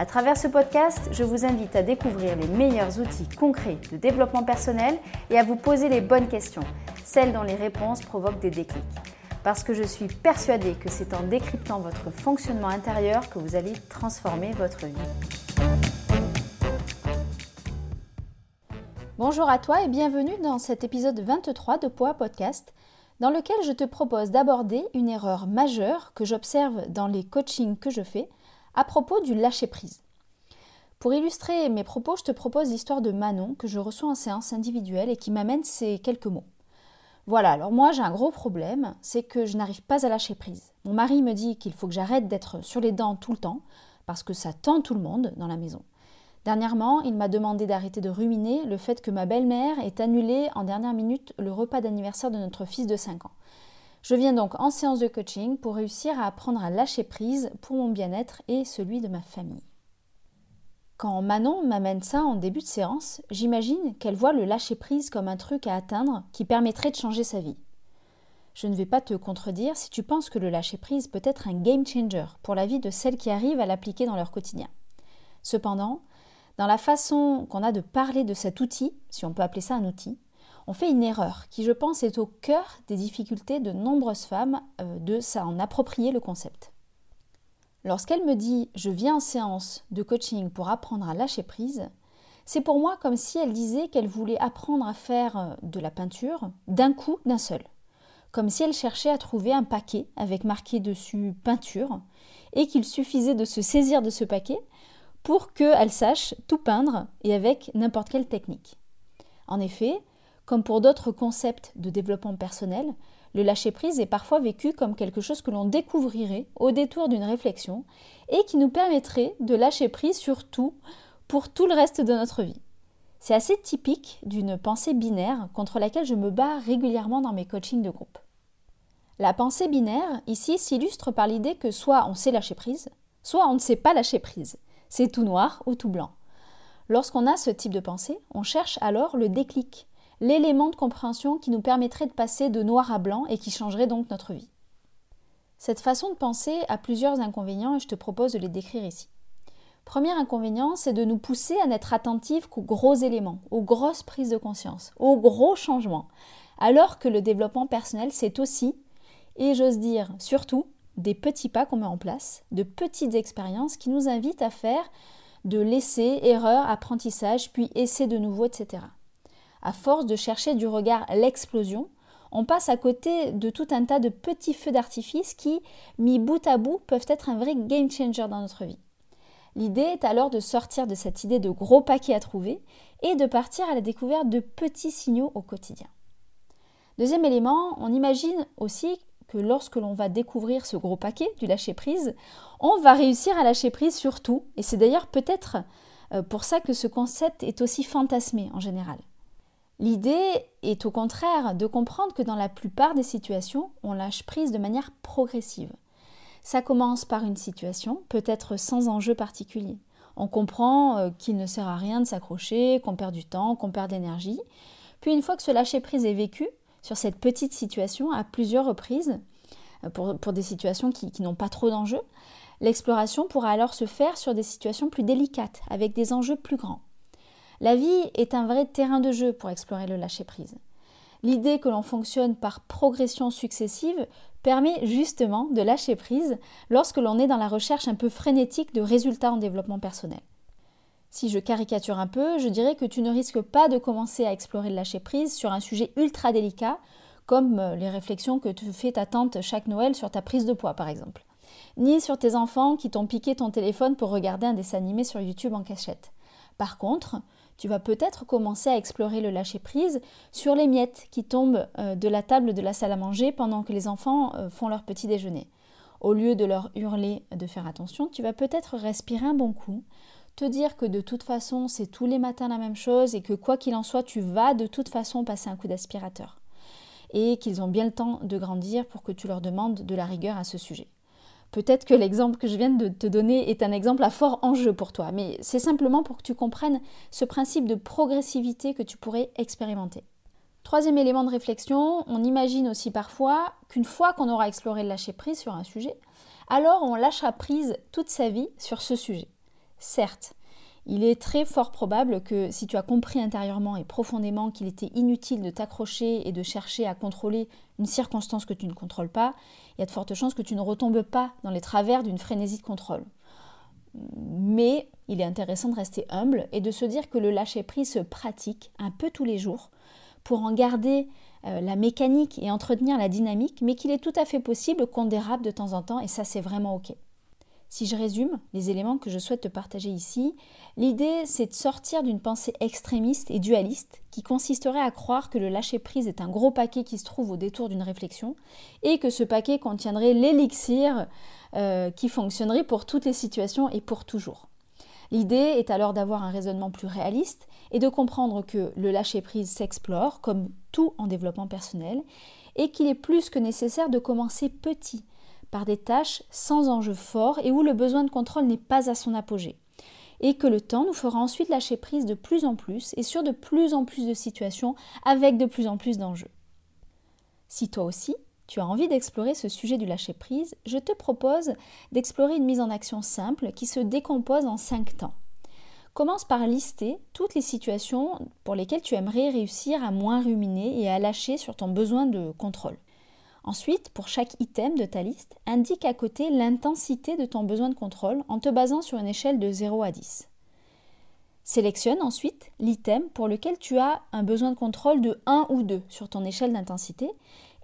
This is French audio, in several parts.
À travers ce podcast, je vous invite à découvrir les meilleurs outils concrets de développement personnel et à vous poser les bonnes questions, celles dont les réponses provoquent des déclics. Parce que je suis persuadée que c'est en décryptant votre fonctionnement intérieur que vous allez transformer votre vie. Bonjour à toi et bienvenue dans cet épisode 23 de Poa Podcast dans lequel je te propose d'aborder une erreur majeure que j'observe dans les coachings que je fais à propos du lâcher-prise. Pour illustrer mes propos, je te propose l'histoire de Manon que je reçois en séance individuelle et qui m'amène ces quelques mots. Voilà, alors moi j'ai un gros problème, c'est que je n'arrive pas à lâcher prise. Mon mari me dit qu'il faut que j'arrête d'être sur les dents tout le temps, parce que ça tend tout le monde dans la maison. Dernièrement, il m'a demandé d'arrêter de ruminer le fait que ma belle-mère ait annulé en dernière minute le repas d'anniversaire de notre fils de 5 ans. Je viens donc en séance de coaching pour réussir à apprendre à lâcher prise pour mon bien-être et celui de ma famille. Quand Manon m'amène ça en début de séance, j'imagine qu'elle voit le lâcher prise comme un truc à atteindre qui permettrait de changer sa vie. Je ne vais pas te contredire si tu penses que le lâcher prise peut être un game changer pour la vie de celles qui arrivent à l'appliquer dans leur quotidien. Cependant, dans la façon qu'on a de parler de cet outil, si on peut appeler ça un outil, on fait une erreur qui, je pense, est au cœur des difficultés de nombreuses femmes euh, de s'en approprier le concept. Lorsqu'elle me dit je viens en séance de coaching pour apprendre à lâcher prise, c'est pour moi comme si elle disait qu'elle voulait apprendre à faire euh, de la peinture d'un coup, d'un seul. Comme si elle cherchait à trouver un paquet avec marqué dessus peinture et qu'il suffisait de se saisir de ce paquet pour qu'elle sache tout peindre et avec n'importe quelle technique. En effet, comme pour d'autres concepts de développement personnel, le lâcher-prise est parfois vécu comme quelque chose que l'on découvrirait au détour d'une réflexion et qui nous permettrait de lâcher prise sur tout pour tout le reste de notre vie. C'est assez typique d'une pensée binaire contre laquelle je me bats régulièrement dans mes coachings de groupe. La pensée binaire, ici, s'illustre par l'idée que soit on sait lâcher prise, soit on ne sait pas lâcher prise. C'est tout noir ou tout blanc. Lorsqu'on a ce type de pensée, on cherche alors le déclic, l'élément de compréhension qui nous permettrait de passer de noir à blanc et qui changerait donc notre vie. Cette façon de penser a plusieurs inconvénients et je te propose de les décrire ici. Premier inconvénient, c'est de nous pousser à n'être attentifs qu'aux gros éléments, aux grosses prises de conscience, aux gros changements, alors que le développement personnel, c'est aussi, et j'ose dire surtout, des petits pas qu'on met en place, de petites expériences qui nous invitent à faire de l'essai, erreur, apprentissage, puis essai de nouveau, etc. À force de chercher du regard l'explosion, on passe à côté de tout un tas de petits feux d'artifice qui, mis bout à bout, peuvent être un vrai game changer dans notre vie. L'idée est alors de sortir de cette idée de gros paquets à trouver et de partir à la découverte de petits signaux au quotidien. Deuxième élément, on imagine aussi que lorsque l'on va découvrir ce gros paquet du lâcher prise, on va réussir à lâcher prise sur tout. Et c'est d'ailleurs peut-être euh, pour ça que ce concept est aussi fantasmé en général. L'idée est au contraire de comprendre que dans la plupart des situations, on lâche prise de manière progressive. Ça commence par une situation, peut-être sans enjeu particulier. On comprend euh, qu'il ne sert à rien de s'accrocher, qu'on perd du temps, qu'on perd d'énergie. Puis une fois que ce lâcher-prise est vécu, sur cette petite situation à plusieurs reprises, euh, pour, des situations qui, qui n'ont pas trop d'enjeux, l'exploration pourra alors se faire sur des situations plus délicates, avec des enjeux plus grands. La vie est un vrai terrain de jeu pour explorer le lâcher-prise. L'idée que l'on fonctionne par progression successive permet justement de lâcher prise lorsque l'on est dans la recherche un peu frénétique de résultats en développement personnel. Si je caricature un peu, je dirais que tu ne risques pas de commencer à explorer le lâcher prise sur un sujet ultra délicat, comme euh, les réflexions que te fait ta tante chaque Noël sur ta prise de poids par exemple, ni sur tes enfants qui t'ont piqué ton téléphone pour regarder un dessin animé sur YouTube en cachette. Par contre, tu vas peut-être commencer à explorer le lâcher-prise sur les miettes qui tombent euh, de la table de la salle à manger pendant que les enfants euh, font leur petit déjeuner. Au lieu de leur hurler de faire attention, tu vas peut-être respirer un bon coup, te dire que de toute façon c'est tous les matins la même chose et que quoi qu'il en soit tu vas de toute façon passer un coup d'aspirateur et qu'ils ont bien le temps de grandir pour que tu leur demandes de la rigueur à ce sujet. Peut-être que l'exemple que je viens de te donner est un exemple à fort enjeu pour toi, mais c'est simplement pour que tu comprennes ce principe de progressivité que tu pourrais expérimenter. Troisième élément de réflexion, on imagine aussi parfois qu'une fois qu'on aura exploré le lâcher prise sur un sujet, alors on lâchera prise toute sa vie sur ce sujet. Certes, il est très fort probable que si tu as compris intérieurement et profondément qu'il était inutile de t'accrocher et de chercher à contrôler une circonstance que tu ne contrôles pas, il y a de fortes chances que tu ne retombes pas dans les travers d'une frénésie de contrôle. Mais il est intéressant de rester humble et de se dire que le lâcher-prise se pratique un peu tous les jours pour en garder euh, la mécanique et entretenir la dynamique, mais qu'il est tout à fait possible qu'on dérape de temps en temps et ça c'est vraiment ok. Si je résume les éléments que je souhaite te partager ici, l'idée c'est de sortir d'une pensée extrémiste et dualiste qui consisterait à croire que le lâcher-prise est un gros paquet qui se trouve au détour d'une réflexion et que ce paquet contiendrait l'élixir euh, qui fonctionnerait pour toutes les situations et pour toujours. L'idée est alors d'avoir un raisonnement plus réaliste et de comprendre que le lâcher-prise s'explore, comme tout en développement personnel, et qu'il est plus que nécessaire de commencer petit par des tâches sans enjeu fort et où le besoin de contrôle n'est pas à son apogée. Et que le temps nous fera ensuite lâcher prise de plus en plus et sur de plus en plus de situations avec de plus en plus d'enjeux. Si toi aussi, tu as envie d'explorer ce sujet du lâcher-prise, je te propose d'explorer une mise en action simple qui se décompose en cinq temps. Commence par lister toutes les situations pour lesquelles tu aimerais réussir à moins ruminer et à lâcher sur ton besoin de contrôle. Ensuite, pour chaque item de ta liste, indique à côté l'intensité de ton besoin de contrôle en te basant sur une échelle de 0 à 10. Sélectionne ensuite l'item pour lequel tu as un besoin de contrôle de 1 ou 2 sur ton échelle d'intensité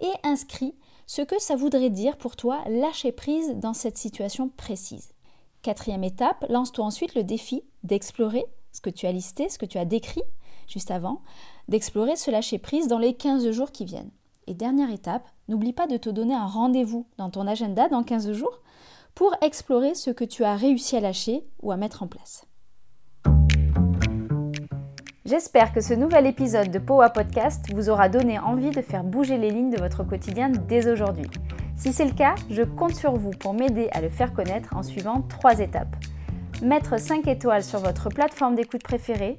et inscris ce que ça voudrait dire pour toi lâcher prise dans cette situation précise. Quatrième étape, lance-toi ensuite le défi d'explorer ce que tu as listé, ce que tu as décrit juste avant, d'explorer ce lâcher prise dans les 15 jours qui viennent. Et dernière étape, n'oublie pas de te donner un rendez-vous dans ton agenda dans 15 jours pour explorer ce que tu as réussi à lâcher ou à mettre en place. J'espère que ce nouvel épisode de Powa Podcast vous aura donné envie de faire bouger les lignes de votre quotidien dès aujourd'hui. Si c'est le cas, je compte sur vous pour m'aider à le faire connaître en suivant trois étapes. Mettre 5 étoiles sur votre plateforme d'écoute préférée,